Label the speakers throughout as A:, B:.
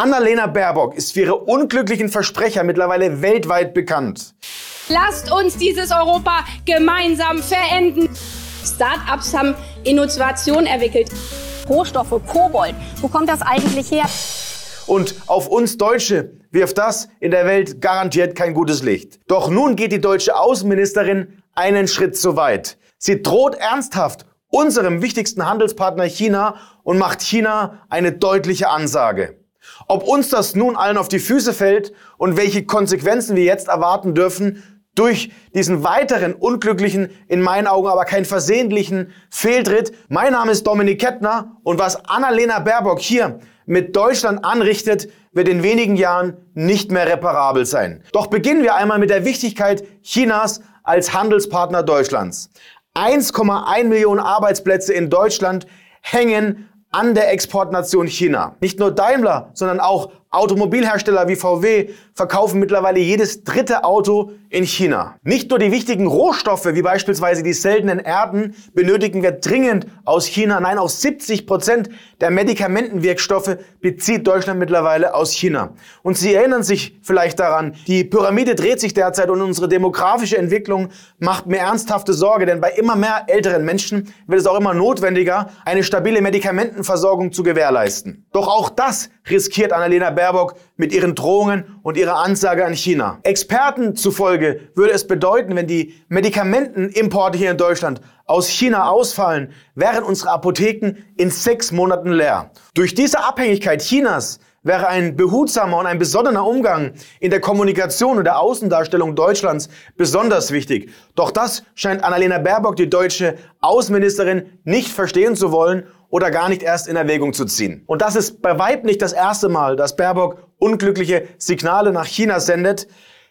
A: Annalena Baerbock ist für ihre unglücklichen Versprecher mittlerweile weltweit bekannt.
B: Lasst uns dieses Europa gemeinsam verenden. Start-ups haben Innovation entwickelt.
C: Rohstoffe, Kobold, wo kommt das eigentlich her?
A: Und auf uns Deutsche wirft das in der Welt garantiert kein gutes Licht. Doch nun geht die deutsche Außenministerin einen Schritt zu weit. Sie droht ernsthaft unserem wichtigsten Handelspartner China und macht China eine deutliche Ansage. Ob uns das nun allen auf die Füße fällt und welche Konsequenzen wir jetzt erwarten dürfen durch diesen weiteren unglücklichen, in meinen Augen aber keinen versehentlichen Fehltritt. Mein Name ist Dominik Kettner und was Annalena Baerbock hier mit Deutschland anrichtet, wird in wenigen Jahren nicht mehr reparabel sein. Doch beginnen wir einmal mit der Wichtigkeit Chinas als Handelspartner Deutschlands. 1,1 Millionen Arbeitsplätze in Deutschland hängen an der Exportnation China. Nicht nur Daimler, sondern auch Automobilhersteller wie VW verkaufen mittlerweile jedes dritte Auto in China. Nicht nur die wichtigen Rohstoffe, wie beispielsweise die seltenen Erden, benötigen wir dringend aus China. Nein, auch 70 Prozent der Medikamentenwirkstoffe bezieht Deutschland mittlerweile aus China. Und Sie erinnern sich vielleicht daran, die Pyramide dreht sich derzeit und unsere demografische Entwicklung macht mir ernsthafte Sorge, denn bei immer mehr älteren Menschen wird es auch immer notwendiger, eine stabile Medikamentenversorgung zu gewährleisten. Doch auch das riskiert Annalena Baerbock mit ihren Drohungen und ihrer Ansage an China. Experten zufolge würde es bedeuten, wenn die Medikamentenimporte hier in Deutschland aus China ausfallen, wären unsere Apotheken in sechs Monaten leer. Durch diese Abhängigkeit Chinas wäre ein behutsamer und ein besonnener Umgang in der Kommunikation und der Außendarstellung Deutschlands besonders wichtig. Doch das scheint Annalena Baerbock, die deutsche Außenministerin, nicht verstehen zu wollen oder gar nicht erst in Erwägung zu ziehen. Und das ist bei weitem nicht das erste Mal, dass Baerbock unglückliche Signale nach China sendet.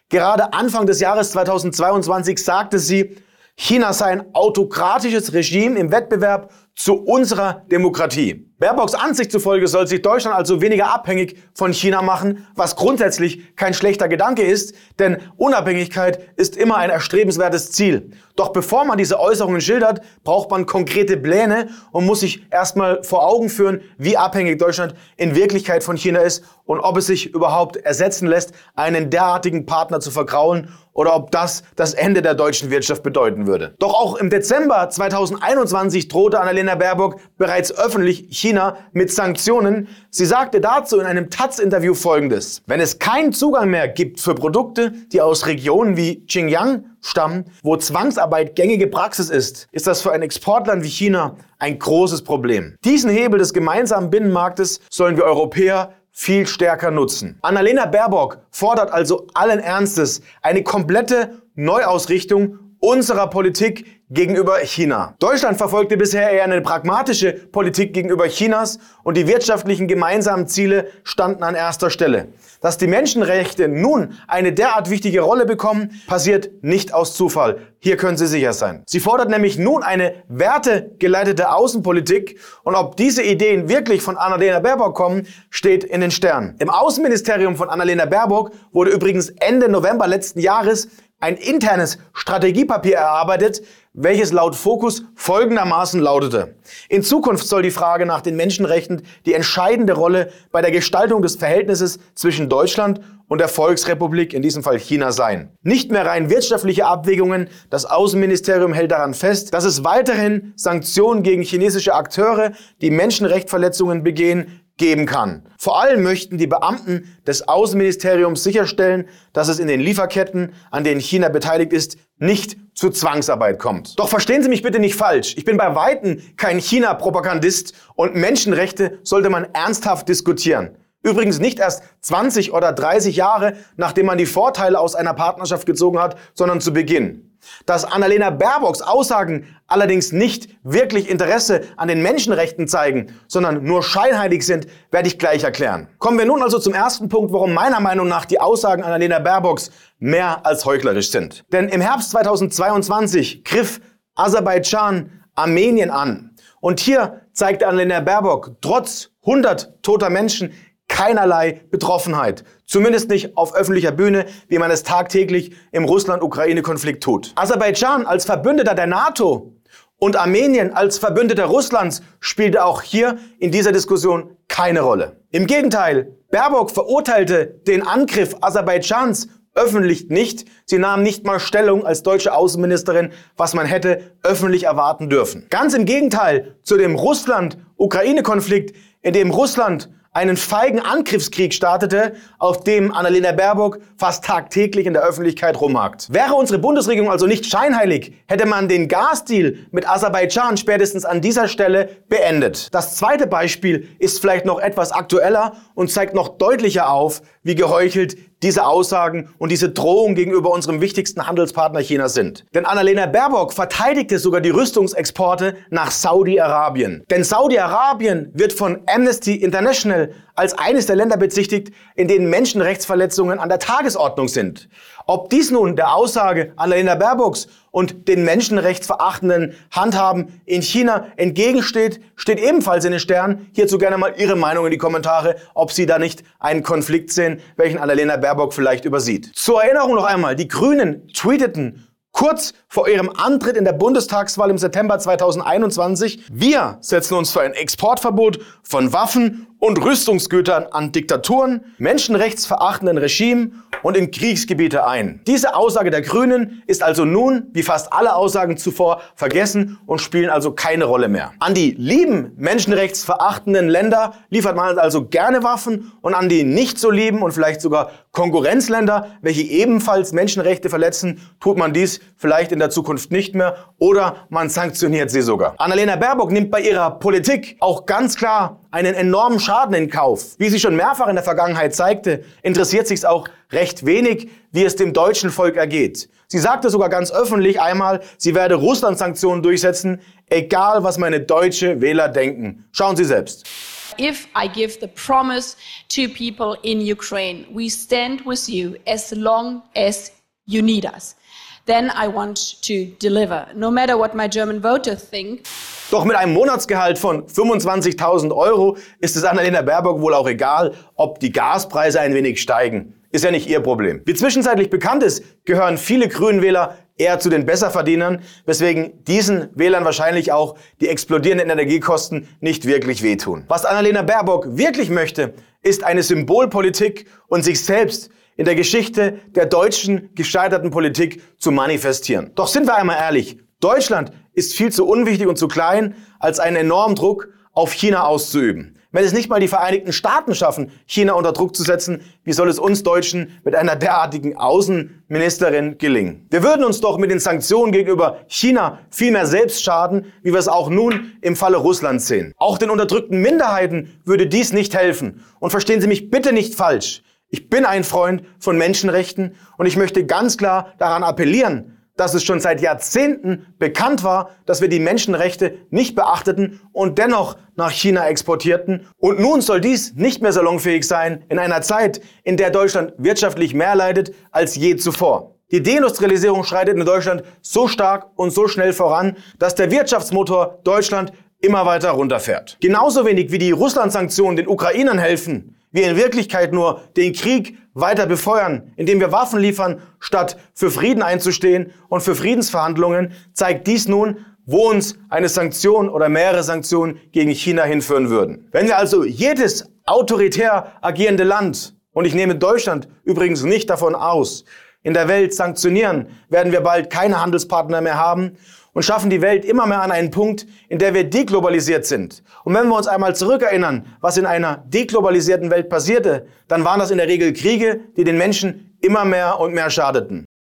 A: Gerade Anfang des Jahres 2022 sagte sie, China sei ein autokratisches Regime im Wettbewerb zu unserer Demokratie. Baerbocks Ansicht zufolge soll sich Deutschland also weniger abhängig von China machen, was grundsätzlich kein schlechter Gedanke ist, denn Unabhängigkeit ist immer ein erstrebenswertes Ziel. Doch bevor man diese Äußerungen schildert, braucht man konkrete Pläne und muss sich erstmal vor Augen führen, wie abhängig Deutschland in Wirklichkeit von China ist und ob es sich überhaupt ersetzen lässt, einen derartigen Partner zu vergraulen oder ob das das Ende der deutschen Wirtschaft bedeuten würde. Doch auch im Dezember 2021 drohte Annalena Baerbock bereits öffentlich China mit Sanktionen. Sie sagte dazu in einem Taz-Interview folgendes. Wenn es keinen Zugang mehr gibt für Produkte, die aus Regionen wie Xinjiang stammen, wo Zwangsarbeit gängige Praxis ist, ist das für ein Exportland wie China ein großes Problem. Diesen Hebel des gemeinsamen Binnenmarktes sollen wir Europäer viel stärker nutzen. Annalena Baerbock fordert also allen Ernstes eine komplette Neuausrichtung unserer Politik gegenüber China. Deutschland verfolgte bisher eher eine pragmatische Politik gegenüber Chinas und die wirtschaftlichen gemeinsamen Ziele standen an erster Stelle. Dass die Menschenrechte nun eine derart wichtige Rolle bekommen, passiert nicht aus Zufall. Hier können Sie sicher sein. Sie fordert nämlich nun eine wertegeleitete Außenpolitik und ob diese Ideen wirklich von Annalena Baerbock kommen, steht in den Sternen. Im Außenministerium von Annalena Baerbock wurde übrigens Ende November letzten Jahres ein internes Strategiepapier erarbeitet, welches laut Fokus folgendermaßen lautete. In Zukunft soll die Frage nach den Menschenrechten die entscheidende Rolle bei der Gestaltung des Verhältnisses zwischen Deutschland und der Volksrepublik, in diesem Fall China, sein. Nicht mehr rein wirtschaftliche Abwägungen, das Außenministerium hält daran fest, dass es weiterhin Sanktionen gegen chinesische Akteure, die Menschenrechtsverletzungen begehen, geben kann. Vor allem möchten die Beamten des Außenministeriums sicherstellen, dass es in den Lieferketten, an denen China beteiligt ist, nicht zu Zwangsarbeit kommt. Doch verstehen Sie mich bitte nicht falsch. Ich bin bei Weitem kein China-Propagandist und Menschenrechte sollte man ernsthaft diskutieren. Übrigens nicht erst 20 oder 30 Jahre, nachdem man die Vorteile aus einer Partnerschaft gezogen hat, sondern zu Beginn. Dass Annalena Baerbocks Aussagen allerdings nicht wirklich Interesse an den Menschenrechten zeigen, sondern nur scheinheilig sind, werde ich gleich erklären. Kommen wir nun also zum ersten Punkt, warum meiner Meinung nach die Aussagen Annalena Baerbocks mehr als heuchlerisch sind. Denn im Herbst 2022 griff Aserbaidschan Armenien an. Und hier zeigte Annalena Baerbock trotz 100 toter Menschen keinerlei Betroffenheit. Zumindest nicht auf öffentlicher Bühne, wie man es tagtäglich im Russland-Ukraine-Konflikt tut. Aserbaidschan als Verbündeter der NATO und Armenien als Verbündeter Russlands spielte auch hier in dieser Diskussion keine Rolle. Im Gegenteil, Baerbock verurteilte den Angriff Aserbaidschans öffentlich nicht. Sie nahm nicht mal Stellung als deutsche Außenministerin, was man hätte öffentlich erwarten dürfen. Ganz im Gegenteil zu dem Russland-Ukraine-Konflikt, in dem Russland einen feigen Angriffskrieg startete, auf dem Annalena Baerbock fast tagtäglich in der Öffentlichkeit rumhakt. Wäre unsere Bundesregierung also nicht scheinheilig, hätte man den Gasdeal mit Aserbaidschan spätestens an dieser Stelle beendet. Das zweite Beispiel ist vielleicht noch etwas aktueller und zeigt noch deutlicher auf, wie geheuchelt diese Aussagen und diese Drohung gegenüber unserem wichtigsten Handelspartner China sind. Denn Annalena Baerbock verteidigte sogar die Rüstungsexporte nach Saudi-Arabien. Denn Saudi-Arabien wird von Amnesty International als eines der Länder bezichtigt, in denen Menschenrechtsverletzungen an der Tagesordnung sind. Ob dies nun der Aussage Annalena Baerbocks und den menschenrechtsverachtenden Handhaben in China entgegensteht, steht ebenfalls in den Sternen. Hierzu gerne mal Ihre Meinung in die Kommentare, ob Sie da nicht einen Konflikt sehen, welchen Annalena Baerbock vielleicht übersieht. Zur Erinnerung noch einmal, die Grünen tweeteten kurz vor ihrem Antritt in der Bundestagswahl im September 2021, wir setzen uns für ein Exportverbot von Waffen und Rüstungsgütern an Diktaturen, menschenrechtsverachtenden Regimen und in Kriegsgebiete ein. Diese Aussage der Grünen ist also nun, wie fast alle Aussagen zuvor, vergessen und spielen also keine Rolle mehr. An die lieben menschenrechtsverachtenden Länder liefert man also gerne Waffen und an die nicht so lieben und vielleicht sogar Konkurrenzländer, welche ebenfalls Menschenrechte verletzen, tut man dies vielleicht in der Zukunft nicht mehr oder man sanktioniert sie sogar. Annalena Baerbock nimmt bei ihrer Politik auch ganz klar einen enormen Schaden in Kauf. Wie sie schon mehrfach in der Vergangenheit zeigte, interessiert sich auch recht wenig, wie es dem deutschen Volk ergeht. Sie sagte sogar ganz öffentlich einmal, sie werde Russland-Sanktionen durchsetzen, egal was meine deutsche Wähler denken. Schauen Sie selbst.
D: If I give the promise to people in Ukraine, we stand with you as long as you need us, then I want to deliver, no matter what my German voters think.
A: Doch mit einem Monatsgehalt von 25.000 Euro ist es Annalena Baerbock wohl auch egal, ob die Gaspreise ein wenig steigen. Ist ja nicht ihr Problem. Wie zwischenzeitlich bekannt ist, gehören viele Grünenwähler eher zu den Besserverdienern, weswegen diesen Wählern wahrscheinlich auch die explodierenden Energiekosten nicht wirklich wehtun. Was Annalena Baerbock wirklich möchte, ist eine Symbolpolitik und sich selbst in der Geschichte der deutschen gescheiterten Politik zu manifestieren. Doch sind wir einmal ehrlich, Deutschland ist viel zu unwichtig und zu klein, als einen enormen Druck auf China auszuüben. Wenn es nicht mal die Vereinigten Staaten schaffen, China unter Druck zu setzen, wie soll es uns Deutschen mit einer derartigen Außenministerin gelingen? Wir würden uns doch mit den Sanktionen gegenüber China viel mehr selbst schaden, wie wir es auch nun im Falle Russlands sehen. Auch den unterdrückten Minderheiten würde dies nicht helfen. Und verstehen Sie mich bitte nicht falsch. Ich bin ein Freund von Menschenrechten und ich möchte ganz klar daran appellieren, dass es schon seit Jahrzehnten bekannt war, dass wir die Menschenrechte nicht beachteten und dennoch nach China exportierten. Und nun soll dies nicht mehr salonfähig sein in einer Zeit, in der Deutschland wirtschaftlich mehr leidet als je zuvor. Die Deindustrialisierung schreitet in Deutschland so stark und so schnell voran, dass der Wirtschaftsmotor Deutschland immer weiter runterfährt. Genauso wenig wie die Russland-Sanktionen den Ukrainern helfen, wir in Wirklichkeit nur den Krieg weiter befeuern, indem wir Waffen liefern, statt für Frieden einzustehen und für Friedensverhandlungen, zeigt dies nun, wo uns eine Sanktion oder mehrere Sanktionen gegen China hinführen würden. Wenn wir also jedes autoritär agierende Land, und ich nehme Deutschland übrigens nicht davon aus, in der Welt sanktionieren, werden wir bald keine Handelspartner mehr haben und schaffen die Welt immer mehr an einen Punkt, in der wir deglobalisiert sind. Und wenn wir uns einmal zurückerinnern, was in einer deglobalisierten Welt passierte, dann waren das in der Regel Kriege, die den Menschen immer mehr und mehr schadeten.